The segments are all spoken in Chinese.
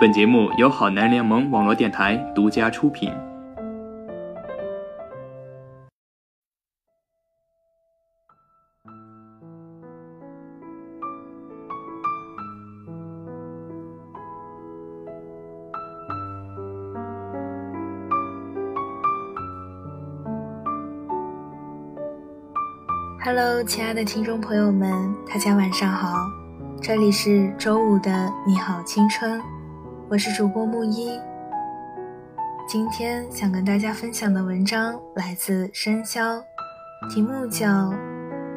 本节目由好男联盟网络电台独家出品。Hello，亲爱的听众朋友们，大家晚上好，这里是周五的你好青春。我是主播木一，今天想跟大家分享的文章来自深宵，题目叫《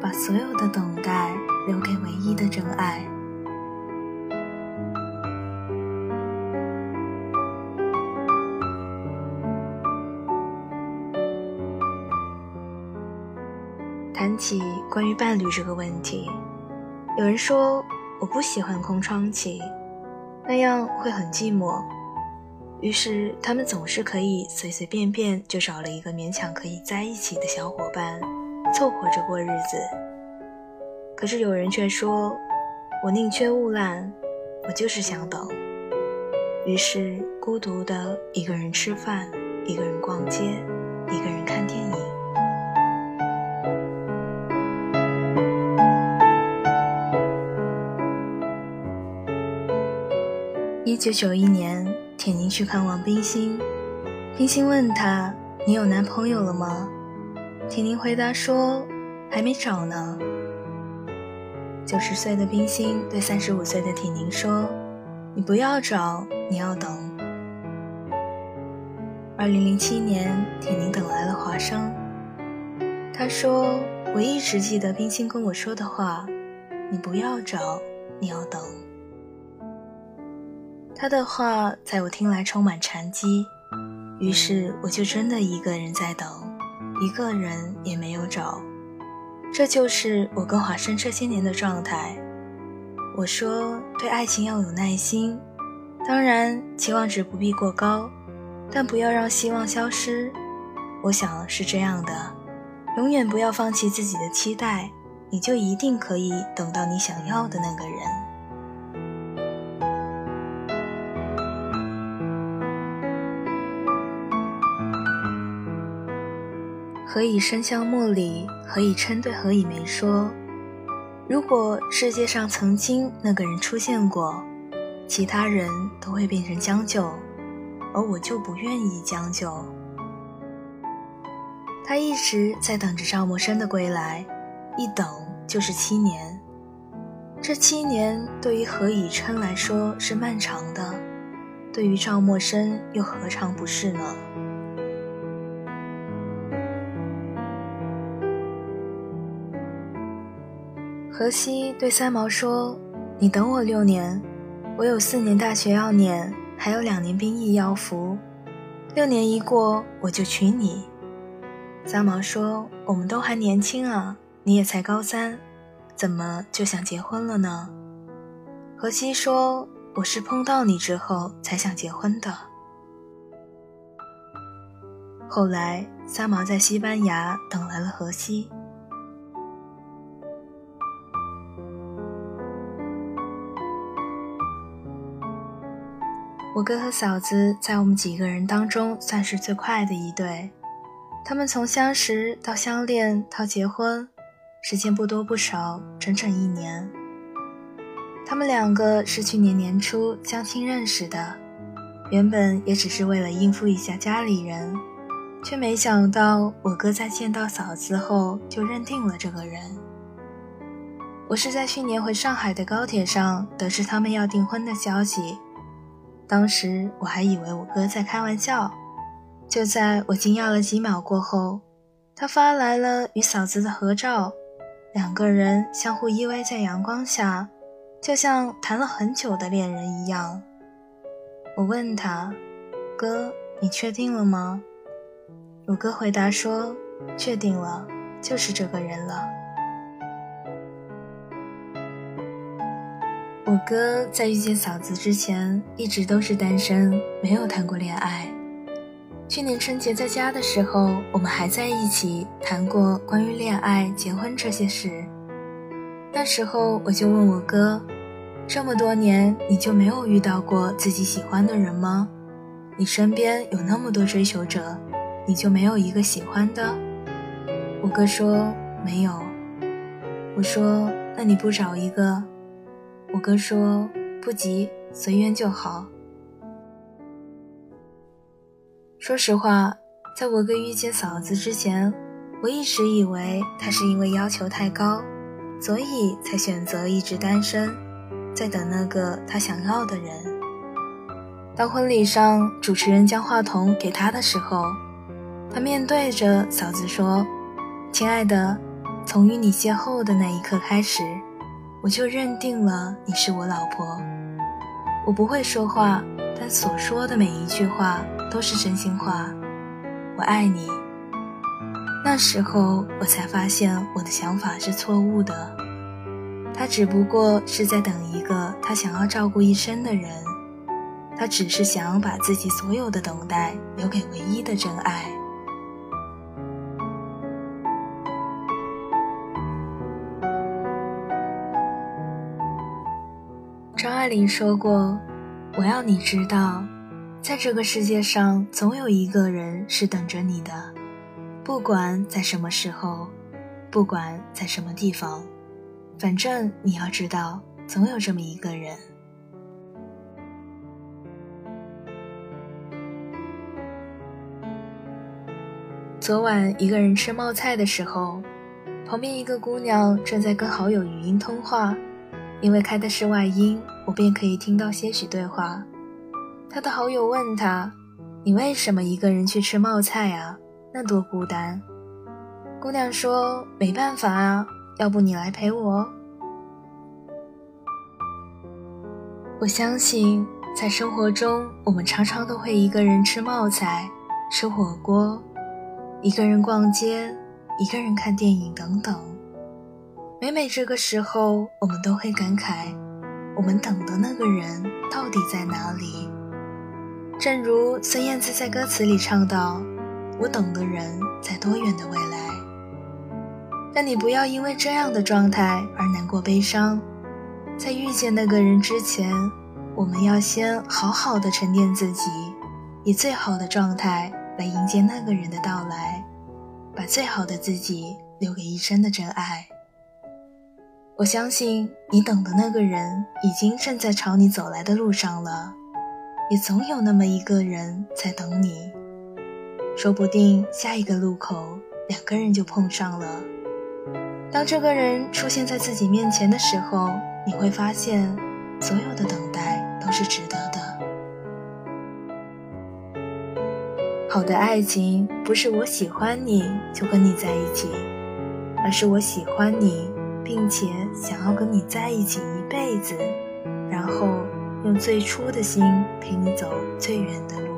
把所有的等待留给唯一的真爱》。谈起关于伴侣这个问题，有人说我不喜欢空窗期。那样会很寂寞，于是他们总是可以随随便便就找了一个勉强可以在一起的小伙伴，凑合着过日子。可是有人却说，我宁缺毋滥，我就是想等。于是孤独的一个人吃饭，一个人逛街，一个人看电影。一九九一年，铁凝去看望冰心，冰心问他：“你有男朋友了吗？”铁凝回答说：“还没找呢。”九十岁的冰心对三十五岁的铁凝说：“你不要找，你要等。”二零零七年，铁凝等来了华生。他说：“我一直记得冰心跟我说的话，你不要找，你要等。”他的话在我听来充满禅机，于是我就真的一个人在等，一个人也没有找。这就是我跟华生这些年的状态。我说对爱情要有耐心，当然期望值不必过高，但不要让希望消失。我想是这样的，永远不要放弃自己的期待，你就一定可以等到你想要的那个人。何以笙箫默里，何以琛对何以梅说：“如果世界上曾经那个人出现过，其他人都会变成将就，而我就不愿意将就。”他一直在等着赵默笙的归来，一等就是七年。这七年对于何以琛来说是漫长的，对于赵默笙又何尝不是呢？荷西对三毛说：“你等我六年，我有四年大学要念，还有两年兵役要服。六年一过，我就娶你。”三毛说：“我们都还年轻啊，你也才高三，怎么就想结婚了呢？”荷西说：“我是碰到你之后才想结婚的。”后来，三毛在西班牙等来了荷西。我哥和嫂子在我们几个人当中算是最快的一对，他们从相识到相恋到结婚，时间不多不少，整整一年。他们两个是去年年初相亲认识的，原本也只是为了应付一下家里人，却没想到我哥在见到嫂子后就认定了这个人。我是在去年回上海的高铁上得知他们要订婚的消息。当时我还以为我哥在开玩笑，就在我惊讶了几秒过后，他发来了与嫂子的合照，两个人相互依偎在阳光下，就像谈了很久的恋人一样。我问他：“哥，你确定了吗？”我哥回答说：“确定了，就是这个人了。”我哥在遇见嫂子之前一直都是单身，没有谈过恋爱。去年春节在家的时候，我们还在一起谈过关于恋爱、结婚这些事。那时候我就问我哥：“这么多年，你就没有遇到过自己喜欢的人吗？你身边有那么多追求者，你就没有一个喜欢的？我哥说没有。我说那你不找一个？我哥说不急，随缘就好。说实话，在我哥遇见嫂子之前，我一直以为他是因为要求太高，所以才选择一直单身。在等那个他想要的人。当婚礼上主持人将话筒给他的时候，他面对着嫂子说：“亲爱的，从与你邂逅的那一刻开始，我就认定了你是我老婆。我不会说话，但所说的每一句话都是真心话。我爱你。”那时候我才发现我的想法是错误的。他只不过是在等一个他想要照顾一生的人，他只是想把自己所有的等待留给唯一的真爱。艾琳说过：“我要你知道，在这个世界上，总有一个人是等着你的，不管在什么时候，不管在什么地方。”反正你要知道，总有这么一个人。昨晚一个人吃冒菜的时候，旁边一个姑娘正在跟好友语音通话，因为开的是外音，我便可以听到些许对话。他的好友问他：“你为什么一个人去吃冒菜啊？那多孤单。”姑娘说：“没办法啊。”要不你来陪我？我相信，在生活中，我们常常都会一个人吃冒菜、吃火锅，一个人逛街，一个人看电影等等。每每这个时候，我们都会感慨：我们等的那个人到底在哪里？正如孙燕姿在歌词里唱到：“我等的人在多远的未来？”但你不要因为这样的状态而难过悲伤，在遇见那个人之前，我们要先好好的沉淀自己，以最好的状态来迎接那个人的到来，把最好的自己留给一生的真爱。我相信你等的那个人已经正在朝你走来的路上了，也总有那么一个人在等你，说不定下一个路口两个人就碰上了。当这个人出现在自己面前的时候，你会发现，所有的等待都是值得的。好的爱情不是我喜欢你就跟你在一起，而是我喜欢你，并且想要跟你在一起一辈子，然后用最初的心陪你走最远的路。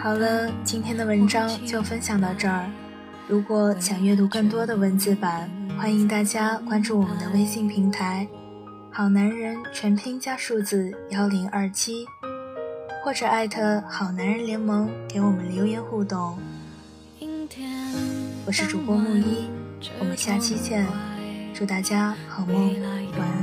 好了，今天的文章就分享到这儿。如果想阅读更多的文字版，欢迎大家关注我们的微信平台“好男人”全拼加数字幺零二七，或者艾特“好男人联盟”给我们留言互动。我是主播木一，我们下期见，祝大家好梦，晚安。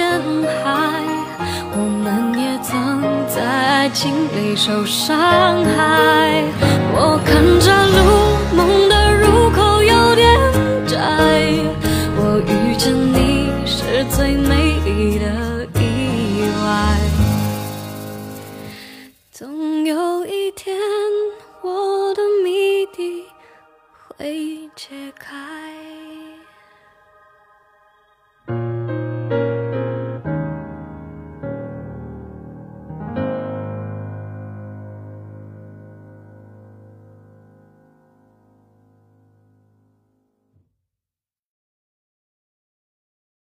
陷海我们也曾在爱情里受伤害我看着路梦的入口有点窄我遇见你是最美丽的意外。总有一天我的谜底会揭开。